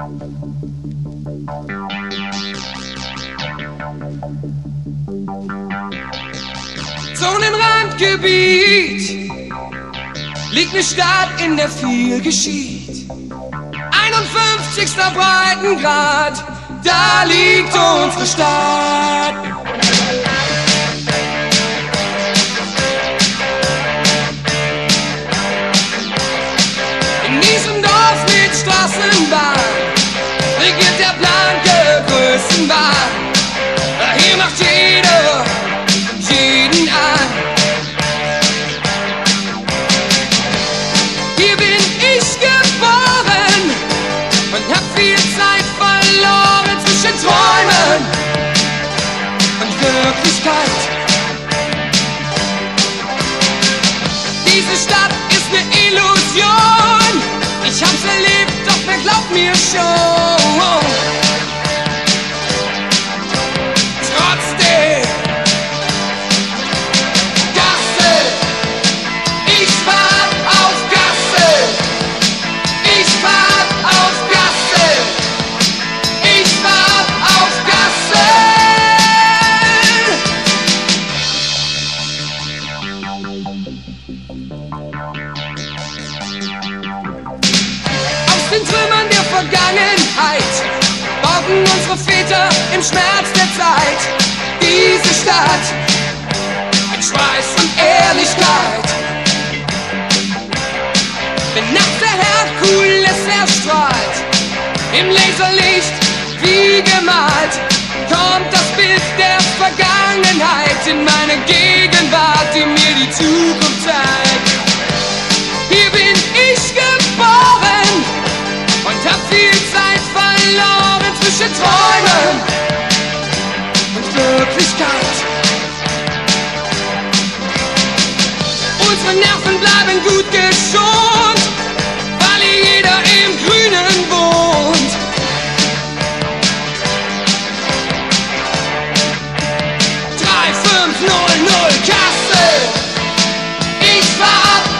Zonenrandgebiet liegt eine Stadt, in der viel geschieht. 51. Breitengrad, da liegt unsere Stadt. Blanke Größenwahn. Hier macht jeder jeden an. Hier bin ich geboren und hab viel Zeit verloren zwischen Träumen und Wirklichkeit. Unsere Väter im Schmerz der Zeit diese Stadt mit Schweiß und Ehrlichkeit. Wenn nachts der Herkules erstrahlt, im Laserlicht wie gemalt, kommt das Bild der Vergangenheit in meine Gegenwart, die mir die Zukunft zeigt. Träumen und Wirklichkeit. Unsere Nerven bleiben gut geschont, weil jeder im Grünen wohnt. Drei fünf null null Kassel, ich war ab.